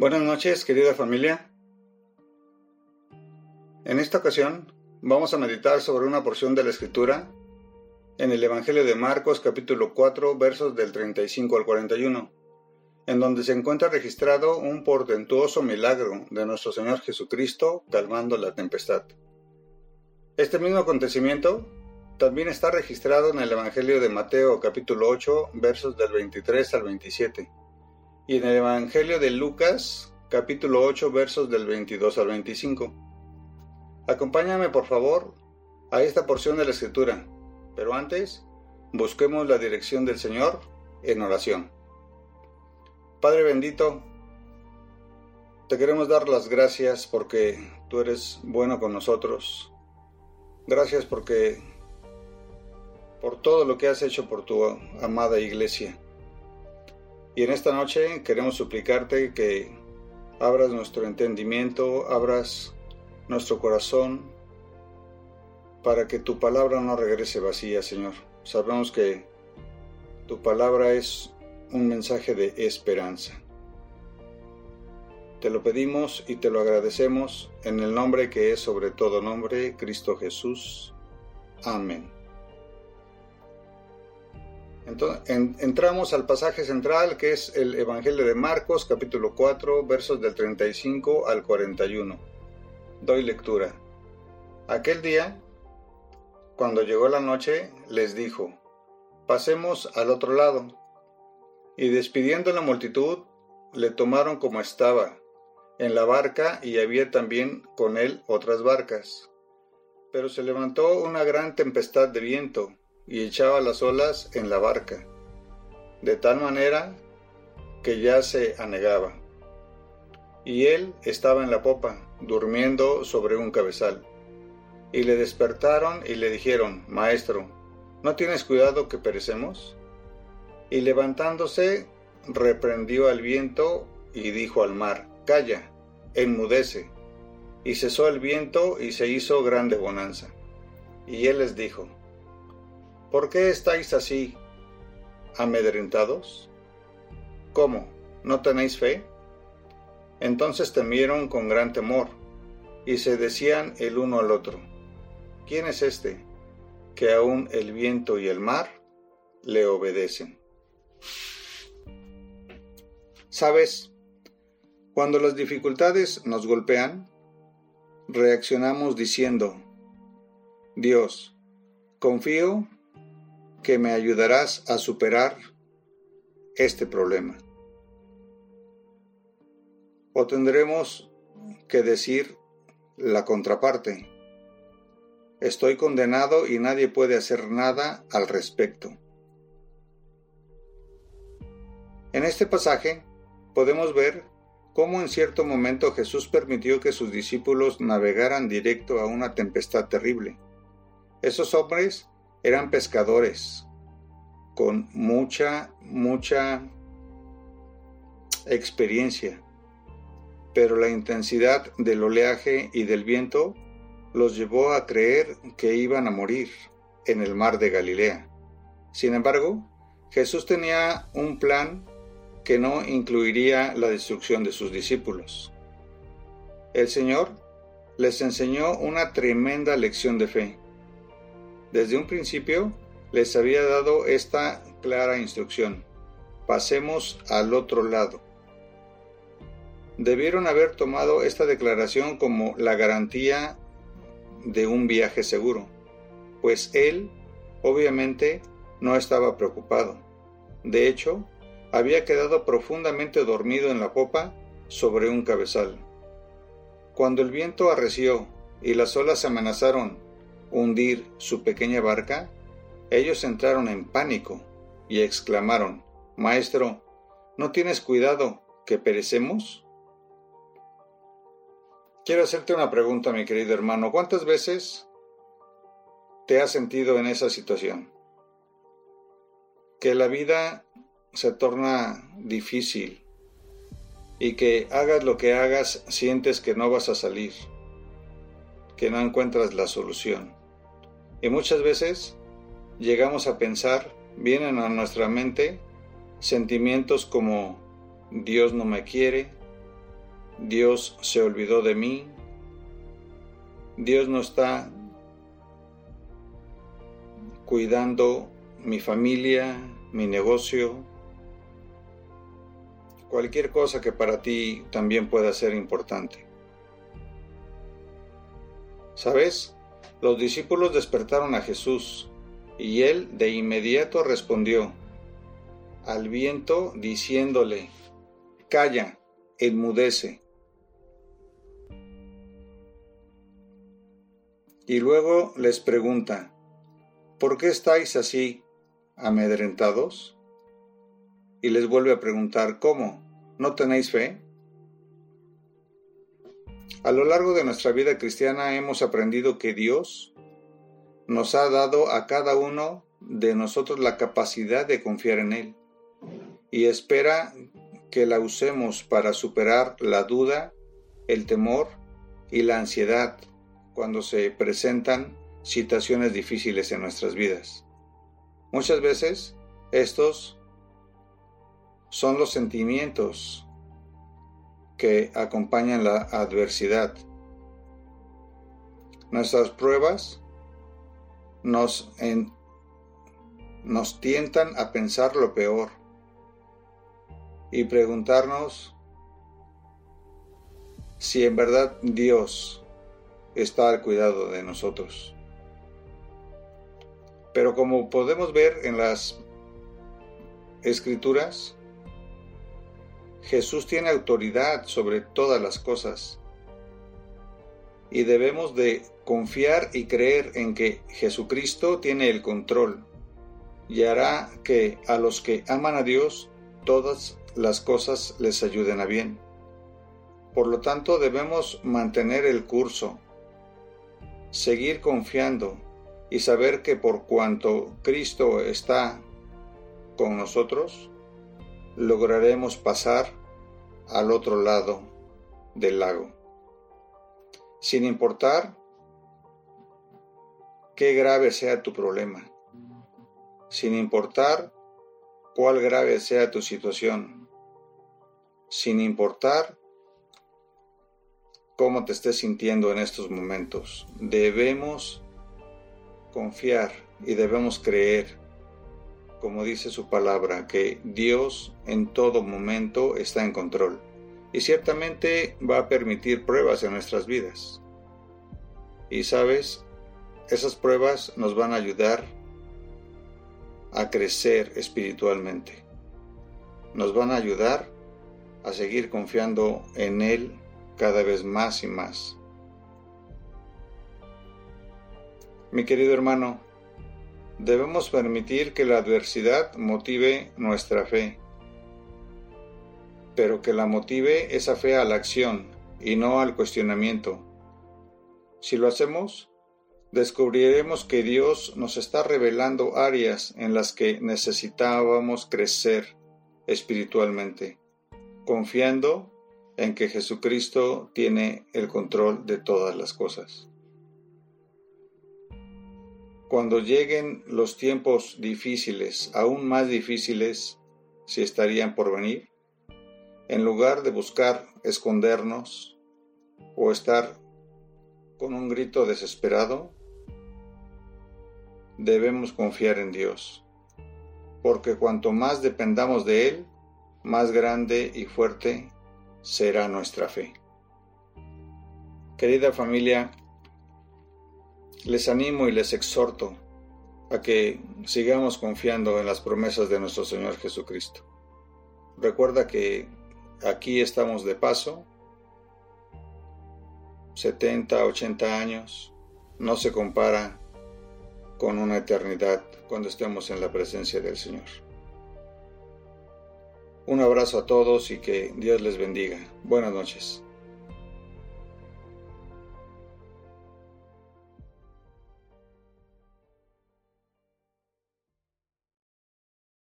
Buenas noches, querida familia. En esta ocasión vamos a meditar sobre una porción de la Escritura en el Evangelio de Marcos capítulo 4 versos del 35 al 41, en donde se encuentra registrado un portentuoso milagro de nuestro Señor Jesucristo calmando la tempestad. Este mismo acontecimiento también está registrado en el Evangelio de Mateo capítulo 8 versos del 23 al 27 y en el Evangelio de Lucas, capítulo 8, versos del 22 al 25. Acompáñame, por favor, a esta porción de la Escritura, pero antes, busquemos la dirección del Señor en oración. Padre bendito, te queremos dar las gracias porque tú eres bueno con nosotros. Gracias porque por todo lo que has hecho por tu amada iglesia. Y en esta noche queremos suplicarte que abras nuestro entendimiento, abras nuestro corazón, para que tu palabra no regrese vacía, Señor. Sabemos que tu palabra es un mensaje de esperanza. Te lo pedimos y te lo agradecemos en el nombre que es sobre todo nombre, Cristo Jesús. Amén entramos al pasaje central que es el Evangelio de Marcos capítulo 4 versos del 35 al 41. Doy lectura. Aquel día, cuando llegó la noche, les dijo, pasemos al otro lado. Y despidiendo la multitud, le tomaron como estaba, en la barca y había también con él otras barcas. Pero se levantó una gran tempestad de viento y echaba las olas en la barca, de tal manera que ya se anegaba. Y él estaba en la popa, durmiendo sobre un cabezal. Y le despertaron y le dijeron, Maestro, ¿no tienes cuidado que perecemos? Y levantándose, reprendió al viento y dijo al mar, Calla, enmudece. Y cesó el viento y se hizo grande bonanza. Y él les dijo, ¿Por qué estáis así amedrentados? ¿Cómo? ¿No tenéis fe? Entonces temieron con gran temor, y se decían el uno al otro, ¿quién es este que aún el viento y el mar le obedecen? Sabes, cuando las dificultades nos golpean, reaccionamos diciendo, Dios, confío que me ayudarás a superar este problema. O tendremos que decir la contraparte. Estoy condenado y nadie puede hacer nada al respecto. En este pasaje podemos ver cómo en cierto momento Jesús permitió que sus discípulos navegaran directo a una tempestad terrible. Esos hombres eran pescadores con mucha, mucha experiencia, pero la intensidad del oleaje y del viento los llevó a creer que iban a morir en el mar de Galilea. Sin embargo, Jesús tenía un plan que no incluiría la destrucción de sus discípulos. El Señor les enseñó una tremenda lección de fe desde un principio les había dado esta clara instrucción. Pasemos al otro lado. Debieron haber tomado esta declaración como la garantía de un viaje seguro, pues él, obviamente, no estaba preocupado. De hecho, había quedado profundamente dormido en la popa sobre un cabezal. Cuando el viento arreció y las olas amenazaron hundir su pequeña barca, ellos entraron en pánico y exclamaron, Maestro, ¿no tienes cuidado que perecemos? Quiero hacerte una pregunta, mi querido hermano. ¿Cuántas veces te has sentido en esa situación? Que la vida se torna difícil y que hagas lo que hagas sientes que no vas a salir, que no encuentras la solución. Y muchas veces llegamos a pensar, vienen a nuestra mente sentimientos como Dios no me quiere, Dios se olvidó de mí, Dios no está cuidando mi familia, mi negocio, cualquier cosa que para ti también pueda ser importante. ¿Sabes? Los discípulos despertaron a Jesús y él de inmediato respondió al viento diciéndole, Calla, enmudece. Y luego les pregunta, ¿por qué estáis así amedrentados? Y les vuelve a preguntar, ¿cómo? ¿No tenéis fe? A lo largo de nuestra vida cristiana hemos aprendido que Dios nos ha dado a cada uno de nosotros la capacidad de confiar en Él y espera que la usemos para superar la duda, el temor y la ansiedad cuando se presentan situaciones difíciles en nuestras vidas. Muchas veces estos son los sentimientos que acompañan la adversidad. Nuestras pruebas nos, nos tientan a pensar lo peor y preguntarnos si en verdad Dios está al cuidado de nosotros. Pero como podemos ver en las escrituras, Jesús tiene autoridad sobre todas las cosas y debemos de confiar y creer en que Jesucristo tiene el control y hará que a los que aman a Dios todas las cosas les ayuden a bien. Por lo tanto debemos mantener el curso, seguir confiando y saber que por cuanto Cristo está con nosotros, lograremos pasar al otro lado del lago. Sin importar qué grave sea tu problema, sin importar cuál grave sea tu situación, sin importar cómo te estés sintiendo en estos momentos, debemos confiar y debemos creer como dice su palabra, que Dios en todo momento está en control y ciertamente va a permitir pruebas en nuestras vidas. Y sabes, esas pruebas nos van a ayudar a crecer espiritualmente. Nos van a ayudar a seguir confiando en Él cada vez más y más. Mi querido hermano, Debemos permitir que la adversidad motive nuestra fe, pero que la motive esa fe a la acción y no al cuestionamiento. Si lo hacemos, descubriremos que Dios nos está revelando áreas en las que necesitábamos crecer espiritualmente, confiando en que Jesucristo tiene el control de todas las cosas. Cuando lleguen los tiempos difíciles, aún más difíciles, si estarían por venir, en lugar de buscar escondernos o estar con un grito desesperado, debemos confiar en Dios, porque cuanto más dependamos de Él, más grande y fuerte será nuestra fe. Querida familia, les animo y les exhorto a que sigamos confiando en las promesas de nuestro Señor Jesucristo. Recuerda que aquí estamos de paso, 70, 80 años, no se compara con una eternidad cuando estemos en la presencia del Señor. Un abrazo a todos y que Dios les bendiga. Buenas noches.